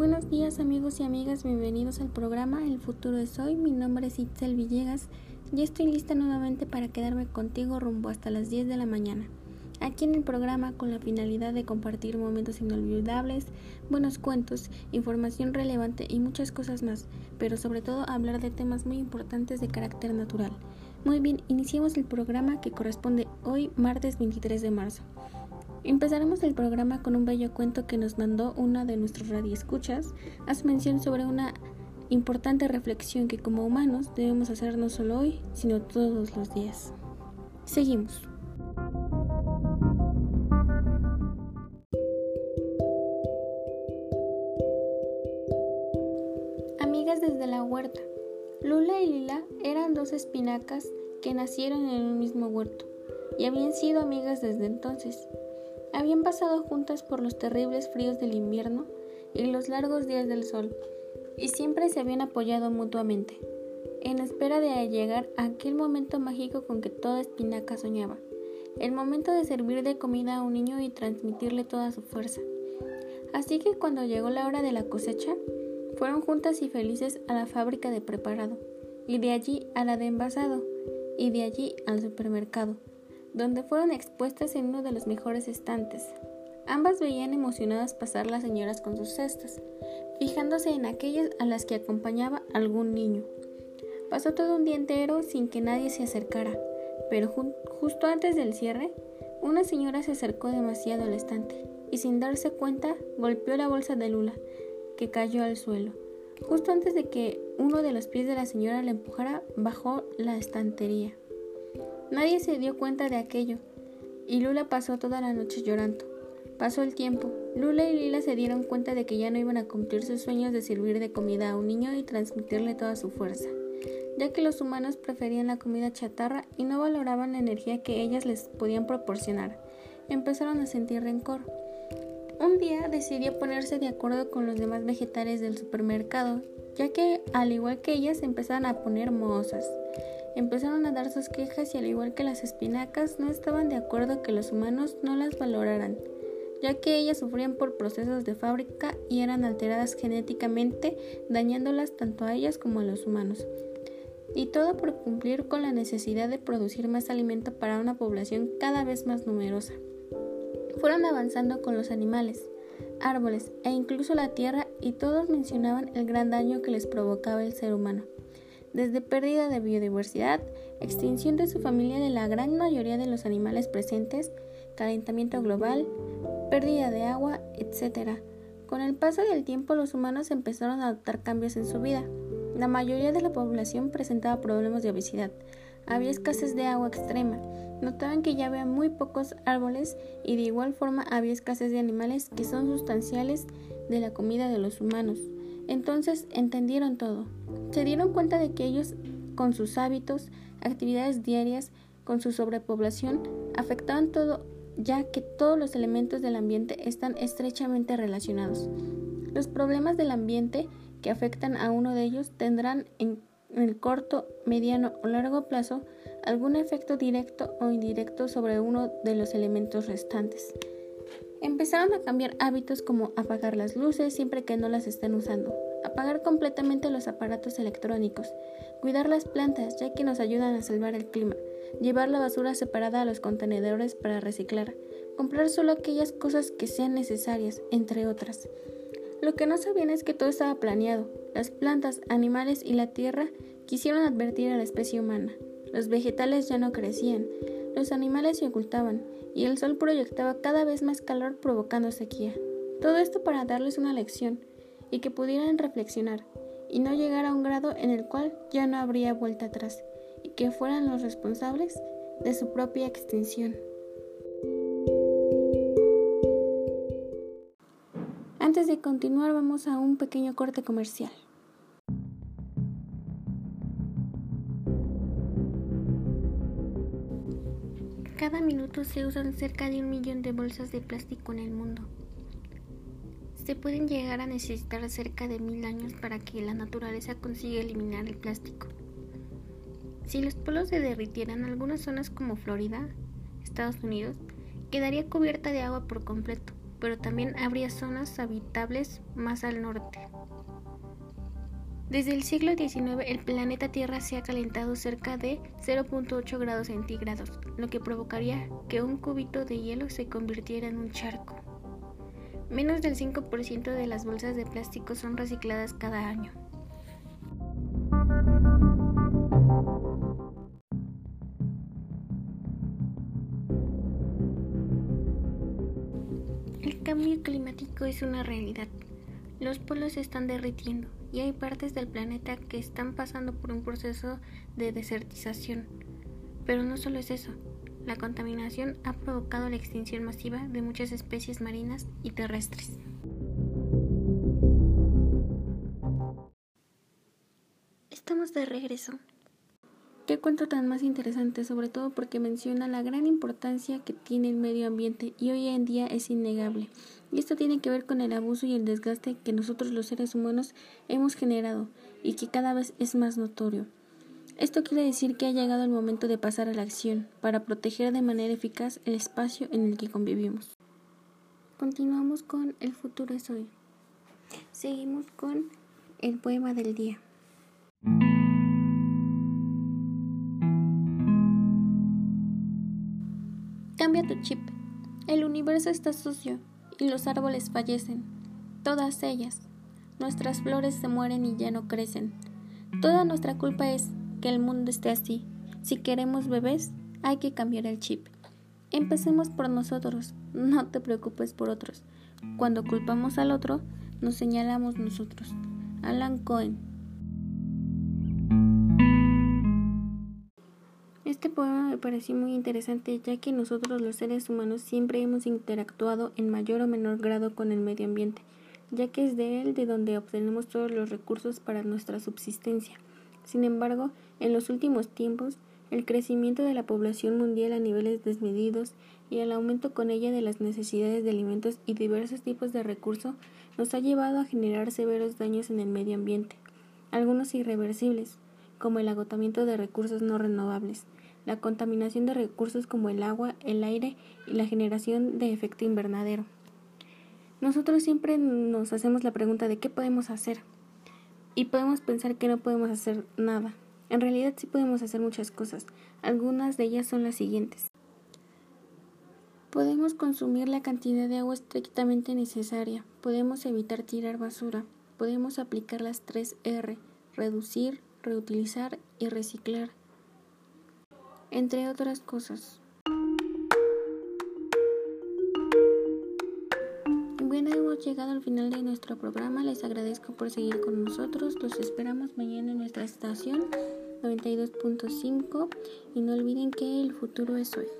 Buenos días amigos y amigas, bienvenidos al programa El futuro es hoy. Mi nombre es Itzel Villegas y estoy lista nuevamente para quedarme contigo rumbo hasta las 10 de la mañana. Aquí en el programa con la finalidad de compartir momentos inolvidables, buenos cuentos, información relevante y muchas cosas más, pero sobre todo hablar de temas muy importantes de carácter natural. Muy bien, iniciemos el programa que corresponde hoy martes 23 de marzo. Empezaremos el programa con un bello cuento que nos mandó una de nuestros radioescuchas. Hace mención sobre una importante reflexión que como humanos debemos hacer no solo hoy, sino todos los días. Seguimos. Amigas desde la huerta. Lula y Lila eran dos espinacas que nacieron en un mismo huerto y habían sido amigas desde entonces. Habían pasado juntas por los terribles fríos del invierno y los largos días del sol, y siempre se habían apoyado mutuamente, en espera de llegar a aquel momento mágico con que toda espinaca soñaba, el momento de servir de comida a un niño y transmitirle toda su fuerza. Así que cuando llegó la hora de la cosecha, fueron juntas y felices a la fábrica de preparado, y de allí a la de envasado, y de allí al supermercado donde fueron expuestas en uno de los mejores estantes. Ambas veían emocionadas pasar las señoras con sus cestas, fijándose en aquellas a las que acompañaba algún niño. Pasó todo un día entero sin que nadie se acercara, pero justo antes del cierre, una señora se acercó demasiado al estante y sin darse cuenta golpeó la bolsa de Lula, que cayó al suelo. Justo antes de que uno de los pies de la señora la empujara, bajó la estantería. Nadie se dio cuenta de aquello, y Lula pasó toda la noche llorando. Pasó el tiempo. Lula y Lila se dieron cuenta de que ya no iban a cumplir sus sueños de servir de comida a un niño y transmitirle toda su fuerza, ya que los humanos preferían la comida chatarra y no valoraban la energía que ellas les podían proporcionar. Empezaron a sentir rencor. Un día decidió ponerse de acuerdo con los demás vegetales del supermercado, ya que al igual que ellas empezaron a poner mohosas. Empezaron a dar sus quejas y al igual que las espinacas no estaban de acuerdo que los humanos no las valoraran, ya que ellas sufrían por procesos de fábrica y eran alteradas genéticamente, dañándolas tanto a ellas como a los humanos. Y todo por cumplir con la necesidad de producir más alimento para una población cada vez más numerosa. Fueron avanzando con los animales, árboles e incluso la tierra y todos mencionaban el gran daño que les provocaba el ser humano desde pérdida de biodiversidad, extinción de su familia de la gran mayoría de los animales presentes, calentamiento global, pérdida de agua, etc. Con el paso del tiempo los humanos empezaron a adoptar cambios en su vida. La mayoría de la población presentaba problemas de obesidad, había escasez de agua extrema, notaban que ya había muy pocos árboles y de igual forma había escasez de animales que son sustanciales de la comida de los humanos. Entonces entendieron todo. Se dieron cuenta de que ellos, con sus hábitos, actividades diarias, con su sobrepoblación, afectaban todo, ya que todos los elementos del ambiente están estrechamente relacionados. Los problemas del ambiente que afectan a uno de ellos tendrán en el corto, mediano o largo plazo algún efecto directo o indirecto sobre uno de los elementos restantes. Empezaron a cambiar hábitos como apagar las luces siempre que no las estén usando, apagar completamente los aparatos electrónicos, cuidar las plantas ya que nos ayudan a salvar el clima, llevar la basura separada a los contenedores para reciclar, comprar solo aquellas cosas que sean necesarias, entre otras. Lo que no sabían es que todo estaba planeado. Las plantas, animales y la tierra quisieron advertir a la especie humana. Los vegetales ya no crecían, los animales se ocultaban y el sol proyectaba cada vez más calor provocando sequía. Todo esto para darles una lección y que pudieran reflexionar y no llegar a un grado en el cual ya no habría vuelta atrás y que fueran los responsables de su propia extinción. De continuar vamos a un pequeño corte comercial. Cada minuto se usan cerca de un millón de bolsas de plástico en el mundo. Se pueden llegar a necesitar cerca de mil años para que la naturaleza consiga eliminar el plástico. Si los polos se derritieran, algunas zonas como Florida, Estados Unidos, quedaría cubierta de agua por completo, pero también habría zonas habitables más al norte. Desde el siglo XIX el planeta Tierra se ha calentado cerca de 0.8 grados centígrados, lo que provocaría que un cubito de hielo se convirtiera en un charco. Menos del 5% de las bolsas de plástico son recicladas cada año. El cambio climático es una realidad. Los polos se están derritiendo y hay partes del planeta que están pasando por un proceso de desertización. Pero no solo es eso, la contaminación ha provocado la extinción masiva de muchas especies marinas y terrestres. Estamos de regreso. Qué cuento tan más interesante, sobre todo porque menciona la gran importancia que tiene el medio ambiente y hoy en día es innegable. Y esto tiene que ver con el abuso y el desgaste que nosotros los seres humanos hemos generado y que cada vez es más notorio. Esto quiere decir que ha llegado el momento de pasar a la acción para proteger de manera eficaz el espacio en el que convivimos. Continuamos con El futuro es hoy. Seguimos con el poema del día. Cambia tu chip. El universo está sucio y los árboles fallecen. Todas ellas. Nuestras flores se mueren y ya no crecen. Toda nuestra culpa es que el mundo esté así. Si queremos bebés, hay que cambiar el chip. Empecemos por nosotros, no te preocupes por otros. Cuando culpamos al otro, nos señalamos nosotros. Alan Cohen Este poema me pareció muy interesante ya que nosotros los seres humanos siempre hemos interactuado en mayor o menor grado con el medio ambiente, ya que es de él de donde obtenemos todos los recursos para nuestra subsistencia. Sin embargo, en los últimos tiempos, el crecimiento de la población mundial a niveles desmedidos y el aumento con ella de las necesidades de alimentos y diversos tipos de recursos nos ha llevado a generar severos daños en el medio ambiente, algunos irreversibles, como el agotamiento de recursos no renovables, la contaminación de recursos como el agua, el aire y la generación de efecto invernadero. Nosotros siempre nos hacemos la pregunta de qué podemos hacer y podemos pensar que no podemos hacer nada. En realidad sí podemos hacer muchas cosas. Algunas de ellas son las siguientes. Podemos consumir la cantidad de agua estrictamente necesaria. Podemos evitar tirar basura. Podemos aplicar las 3 R, reducir, reutilizar y reciclar entre otras cosas. Bueno, hemos llegado al final de nuestro programa. Les agradezco por seguir con nosotros. Los esperamos mañana en nuestra estación 92.5 y no olviden que el futuro es hoy.